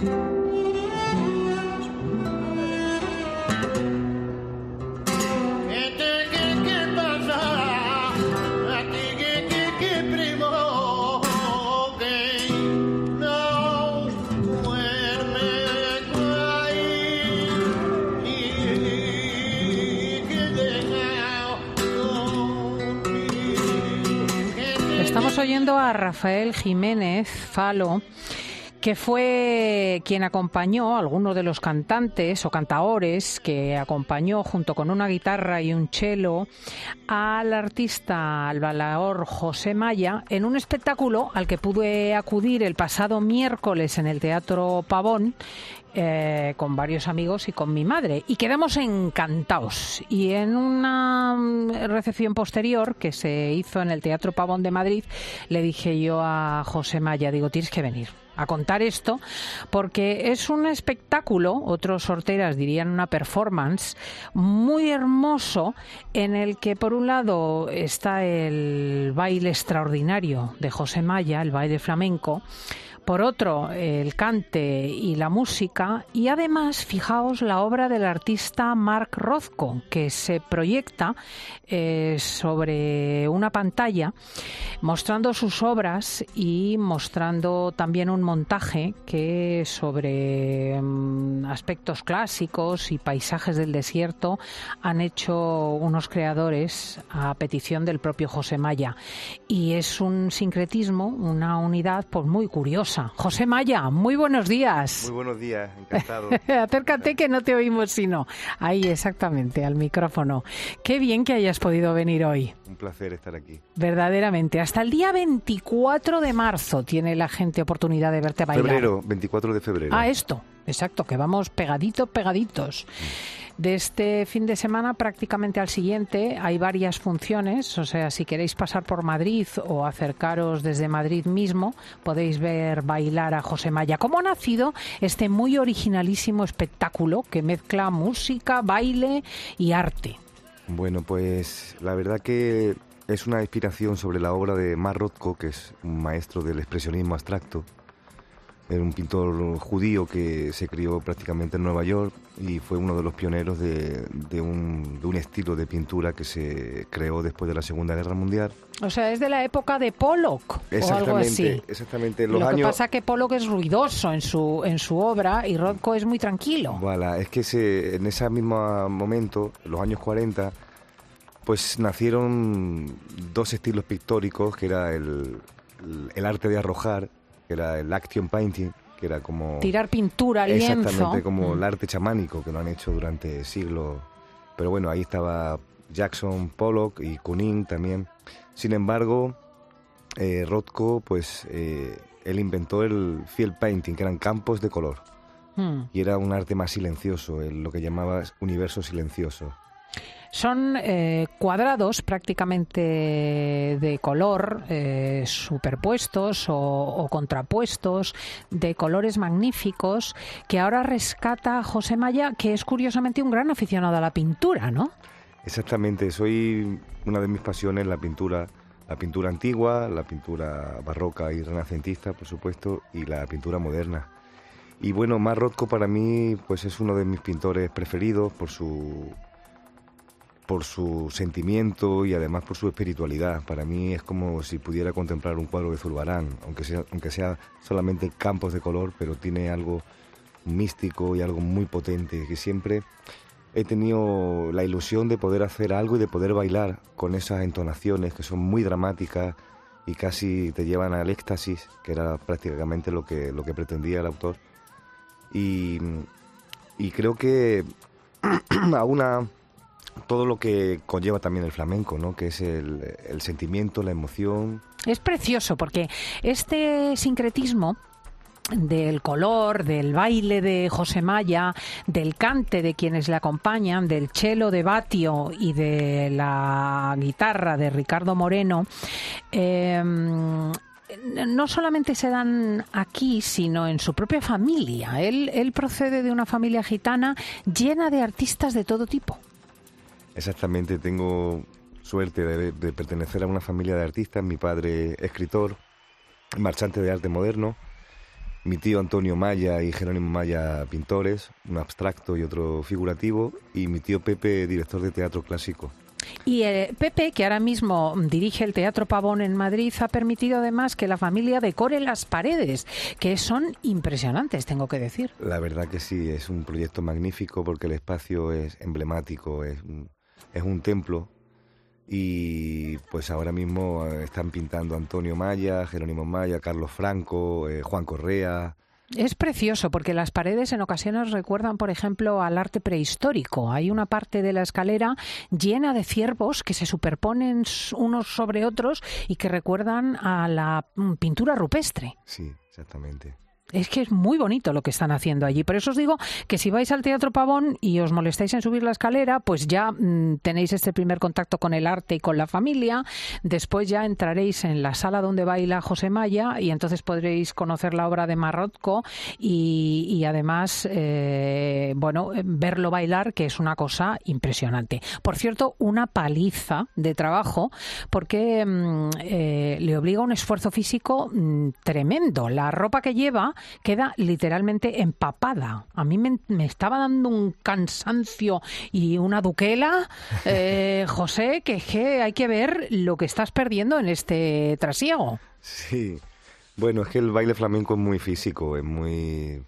Estamos oyendo a Rafael Jiménez Falo que fue quien acompañó a algunos de los cantantes o cantaores que acompañó junto con una guitarra y un cello al artista, al José Maya, en un espectáculo al que pude acudir el pasado miércoles en el Teatro Pavón eh, con varios amigos y con mi madre. Y quedamos encantados. Y en una mm, recepción posterior que se hizo en el Teatro Pavón de Madrid, le dije yo a José Maya, digo, tienes que venir a contar esto, porque es un espectáculo, otros sorteras dirían una performance, muy hermoso, en el que por un lado está el baile extraordinario de José Maya, el baile flamenco, por otro el cante y la música y además fijaos la obra del artista Mark Rothko que se proyecta eh, sobre una pantalla mostrando sus obras y mostrando también un montaje que sobre mm, aspectos clásicos y paisajes del desierto han hecho unos creadores a petición del propio José Maya. Y es un sincretismo, una unidad pues muy curiosa José Maya, muy buenos días. Muy buenos días, encantado. Acércate que no te oímos sino. Ahí, exactamente, al micrófono. Qué bien que hayas podido venir hoy. Un placer estar aquí. Verdaderamente. Hasta el día 24 de marzo tiene la gente oportunidad de verte bailar. Febrero, 24 de febrero. Ah, esto. Exacto, que vamos pegaditos, pegaditos. De este fin de semana prácticamente al siguiente hay varias funciones, o sea, si queréis pasar por Madrid o acercaros desde Madrid mismo, podéis ver bailar a José Maya. ¿Cómo ha nacido este muy originalísimo espectáculo que mezcla música, baile y arte? Bueno, pues la verdad que es una inspiración sobre la obra de Mar Rothko, que es un maestro del expresionismo abstracto era un pintor judío que se crió prácticamente en Nueva York y fue uno de los pioneros de, un, estilo de pintura que se creó después de la Segunda Guerra Mundial. O sea, es de la época de Pollock o algo así. Exactamente. Lo que pasa es que Pollock es ruidoso en su, en su obra y Rothko es muy tranquilo. Voilà, es que se, en ese mismo momento, los años 40, pues nacieron dos estilos pictóricos, que era el, el arte de arrojar que era el action painting, que era como... Tirar pintura lienzo. Exactamente, como el arte chamánico que lo han hecho durante siglos. Pero bueno, ahí estaba Jackson Pollock y Kunin también. Sin embargo, eh, Rothko, pues eh, él inventó el field painting, que eran campos de color. Hmm. Y era un arte más silencioso, lo que llamaba universo silencioso. Son eh, cuadrados prácticamente de color eh, superpuestos o, contrapuestos, de colores magníficos, que ahora rescata José Maya, que es curiosamente un gran aficionado a la pintura, ¿no? Exactamente, soy una de mis pasiones la pintura, la pintura antigua, la pintura barroca y renacentista, por supuesto, y la pintura moderna. Y bueno, Mar Rothko para mí pues es uno de mis pintores preferidos por su por su sentimiento y además por su espiritualidad. Para mí es como si pudiera contemplar un cuadro de Zurbarán, aunque sea, aunque sea solamente campos de color, pero tiene algo místico y algo muy potente, que siempre he tenido la ilusión de poder hacer algo y de poder bailar con esas entonaciones que son muy dramáticas y casi te llevan al éxtasis, que era prácticamente lo que, lo que pretendía el autor. Y, y creo que a una todo lo que conlleva también el flamenco, ¿no? que es el, sentimiento, la emoción. Es precioso porque este sincretismo del color, del baile de José Maya, del cante de quienes le acompañan, del cello de Batio y de la guitarra de Ricardo Moreno, em, no solamente se dan aquí, sino en su propia familia. Él, él procede de una familia gitana llena de artistas de todo tipo. Exactamente, tengo suerte de, pertenecer a una familia de artistas. Mi padre escritor, marchante de arte moderno, mi tío Antonio Maya y Jerónimo Maya pintores, un abstracto y otro figurativo, y mi tío Pepe director de teatro clásico. Y eh, Pepe, que ahora mismo dirige el Teatro Pavón en Madrid, ha permitido además que la familia decore las paredes, que son impresionantes, tengo que decir. La verdad que sí, es un proyecto magnífico porque el espacio es emblemático, es es un templo y pues ahora mismo eh, están pintando Antonio Maya, Jerónimo Maya, Carlos Franco, eh, Juan Correa, es precioso porque las paredes en ocasiones recuerdan, por ejemplo, al arte prehistórico. Hay una parte de la escalera llena de ciervos que se superponen unos sobre otros y que recuerdan a la mm, pintura rupestre. Sí, exactamente. Es que es muy bonito lo que están haciendo allí. Por eso os digo que si vais al Teatro Pavón y os molestáis en subir la escalera, pues ya mm, tenéis este primer contacto con el arte y con la familia. Después ya entraréis en la sala donde baila José Maya y entonces podréis conocer la obra de Marrotco y, además, eh, bueno, verlo bailar, que es una cosa impresionante. Por cierto, una paliza de trabajo porque mm, eh, le obliga un esfuerzo físico mm, tremendo. La ropa que lleva queda literalmente empapada. A mí me, estaba dando un cansancio y una duquela, eh, José, que, que hay que ver lo que estás perdiendo en este trasiego. Sí, bueno, es que el baile flamenco es muy físico, es muy...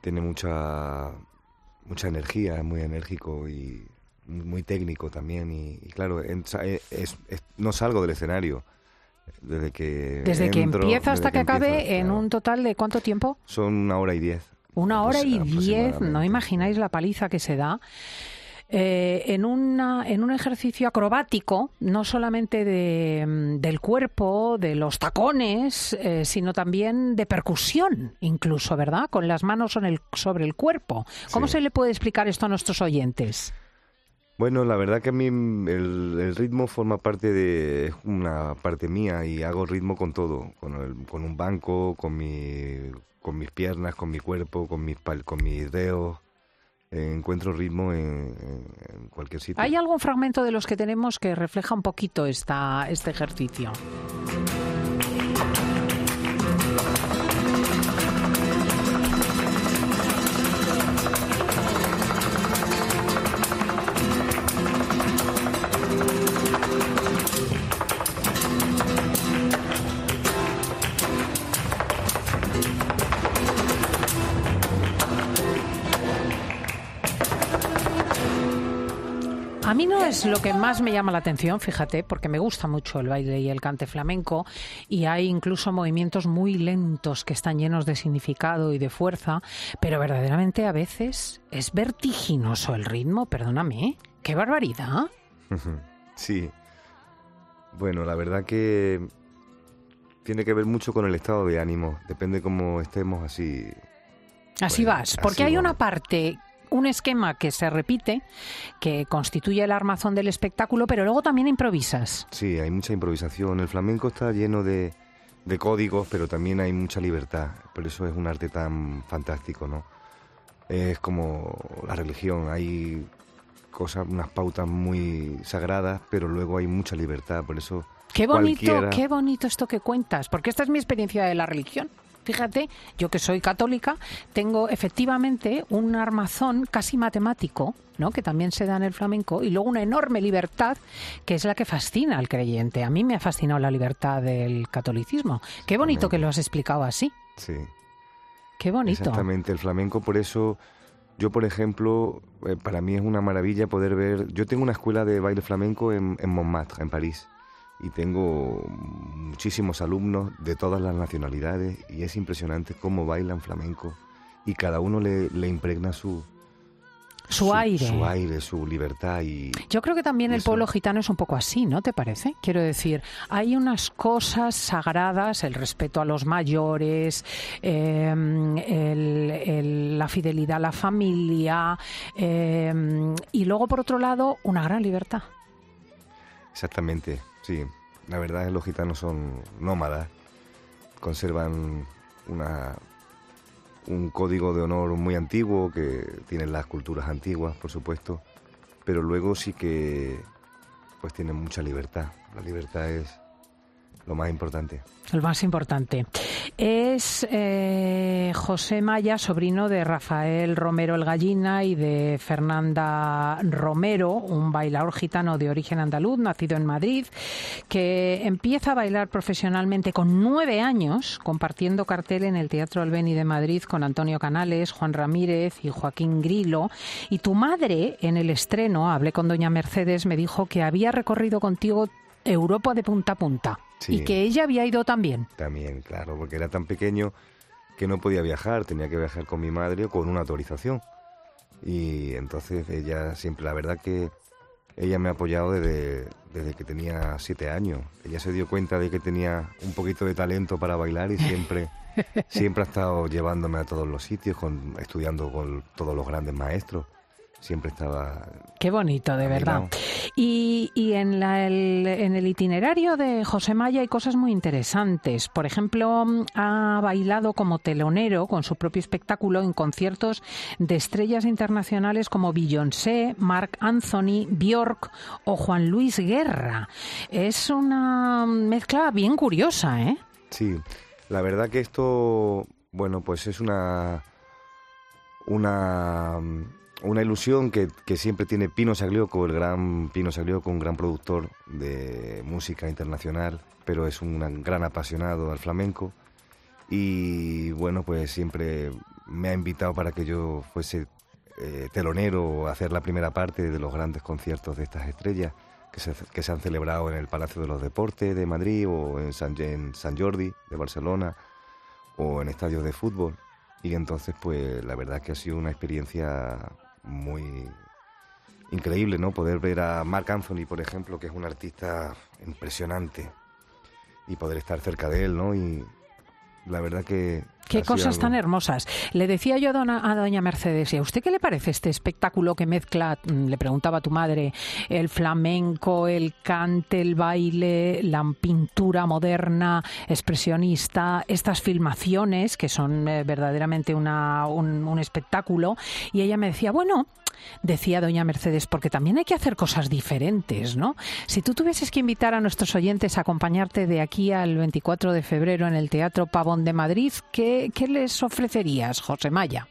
tiene mucha, mucha energía, es muy enérgico y muy técnico también y, claro, no salgo del escenario desde que, desde que empieza hasta que, acabe en un total de cuánto tiempo? Son una hora y diez. Una hora y diez, no imagináis la paliza que se da. Eh, en, una, en un ejercicio acrobático, no solamente de, mm, del cuerpo, de los tacones, eh, sino también de percusión, incluso, ¿verdad? Con las manos sobre el, sobre el cuerpo. ¿Cómo se le puede explicar esto a nuestros oyentes? Bueno, la verdad que a mí el, ritmo forma parte de, es una parte mía y hago ritmo con todo, con, con un banco, con, mi, con mis piernas, con mi cuerpo, con mis, con mis dedos. Eh, encuentro ritmo en, en, cualquier sitio. ¿Hay algún fragmento de los que tenemos que refleja un poquito esta, este ejercicio? A mí no es lo que más me llama la atención, fíjate, porque me gusta mucho el baile y el cante flamenco y hay incluso movimientos muy lentos que están llenos de significado y de fuerza, pero verdaderamente a veces es vertiginoso el ritmo, perdóname, qué barbaridad. Sí. Bueno, la verdad que tiene que ver mucho con el estado de ánimo, depende cómo estemos así. Así pues, vas, porque hay una parte un esquema que se repite, que constituye el armazón del espectáculo, pero luego también improvisas. Sí, hay mucha improvisación. El flamenco está lleno de, códigos, pero también hay mucha libertad. Por eso es un arte tan fantástico, ¿no? Es como la religión, hay cosas, unas pautas muy sagradas, pero luego hay mucha libertad, por eso... Qué bonito, qué bonito esto que cuentas, porque esta es mi experiencia de la religión. Fíjate, yo que soy católica, tengo efectivamente un armazón casi matemático, ¿no? que también se da en el flamenco, y luego una enorme libertad que es la que fascina al creyente. A mí me ha fascinado la libertad del catolicismo. Qué bonito que lo has explicado así. Sí. Qué bonito. Exactamente, el flamenco por eso... Yo, por ejemplo, eh, para mí es una maravilla poder ver... Yo tengo una escuela de baile flamenco en, en Montmartre, en París y tengo muchísimos alumnos de todas las nacionalidades y es impresionante cómo bailan flamenco y cada uno le, impregna su, su, aire. Su aire, su libertad. Y, Yo creo que también el pueblo gitano es un poco así, ¿no te parece? Quiero decir, hay unas cosas sagradas, el respeto a los mayores, em, la fidelidad a la familia em, y luego, por otro lado, una gran libertad. Exactamente. Sí, la verdad es que los gitanos son nómadas, conservan una, un código de honor muy antiguo que tienen las culturas antiguas, por supuesto, pero luego sí que pues tienen mucha libertad. La libertad es lo más importante. El más importante. Es eh, José Maya, sobrino de Rafael Romero el Gallina y de Fernanda Romero, un bailador gitano de origen andaluz, nacido en Madrid, que empieza a bailar profesionalmente con nueve años, compartiendo cartel en el Teatro Albeni de Madrid con Antonio Canales, Juan Ramírez y Joaquín Grilo. Y tu madre, en el estreno, hablé con doña Mercedes, me dijo que había recorrido contigo Europa de punta a punta. Y que ella había ido también. También, claro, porque era tan pequeño que no podía viajar, tenía que viajar con mi madre o con una autorización. Y entonces ella siempre, la verdad que ella me ha apoyado desde, desde que tenía siete años. Ella se dio cuenta de que tenía un poquito de talento para bailar y siempre, siempre ha estado llevándome a todos los sitios, con, estudiando con todos los grandes maestros siempre estaba... Qué bonito, de verdad. Y, y en, la, el, en el itinerario de José Maya hay cosas muy interesantes. Por ejemplo, ha bailado como telonero con su propio espectáculo en conciertos de estrellas internacionales como Beyoncé, Mark Anthony, Bjork o Juan Luis Guerra. Es una mezcla bien curiosa, ¿eh? Sí, la verdad que esto, bueno, pues es una... una una ilusión que, siempre tiene Pino Saglioco, el gran Pino Saglioco, un gran productor de música internacional, pero es un gran apasionado al flamenco. Y bueno, pues siempre me ha invitado para que yo fuese eh, telonero o hacer la primera parte de los grandes conciertos de estas estrellas que se, que se han celebrado en el Palacio de los Deportes de Madrid o en San, en San Jordi de Barcelona o en estadios de fútbol. Y entonces, pues la verdad que ha sido una experiencia muy increíble, ¿no? Poder ver a Mark Anthony, por ejemplo, que es un artista impresionante, y poder estar cerca de él, ¿no? Y la verdad que... Qué cosas tan hermosas. Le decía yo a, doña Mercedes, ¿y a usted qué le parece este espectáculo que mezcla, mm, le preguntaba a tu madre, el flamenco, el cante, el baile, la pintura moderna, expresionista, estas filmaciones que son eh, verdaderamente una, un espectáculo? Y ella me decía, bueno, decía doña Mercedes, porque también hay que hacer cosas diferentes, ¿no? Si tú tuvieses que invitar a nuestros oyentes a acompañarte de aquí al 24 de febrero en el Teatro Pavón de Madrid, ¿qué, les ofrecerías, José Maya?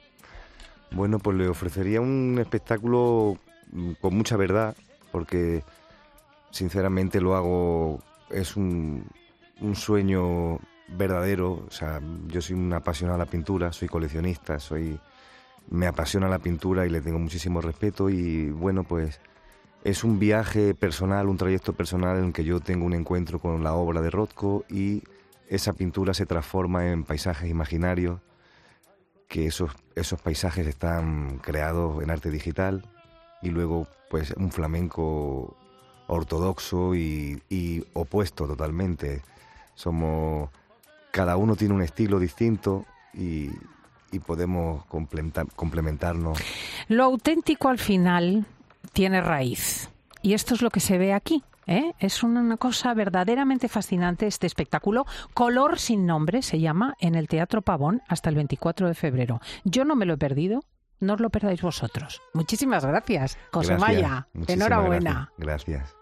Bueno, pues le ofrecería un espectáculo mm, con mucha verdad, porque sinceramente lo hago, es un, un sueño verdadero, o sea, yo soy un apasionado a la pintura, soy coleccionista, soy me apasiona la pintura y le tengo muchísimo respeto y bueno, pues es un viaje personal, un trayecto personal en el que yo tengo un encuentro con la obra de Rothko y esa pintura se transforma en paisajes imaginarios, que esos, esos paisajes están creados en arte digital y luego pues un flamenco ortodoxo y, y opuesto totalmente. Somos, cada uno tiene un estilo distinto y, y podemos complementarnos. Lo auténtico al final tiene raíz. Y esto es lo que se ve aquí. ¿Eh? Es una cosa verdaderamente fascinante este espectáculo. Color sin nombre se llama en el Teatro Pavón hasta el 24 de febrero. Yo no me lo he perdido. No os lo perdáis vosotros. Muchísimas gracias, José Maya. Enhorabuena. gracias. gracias.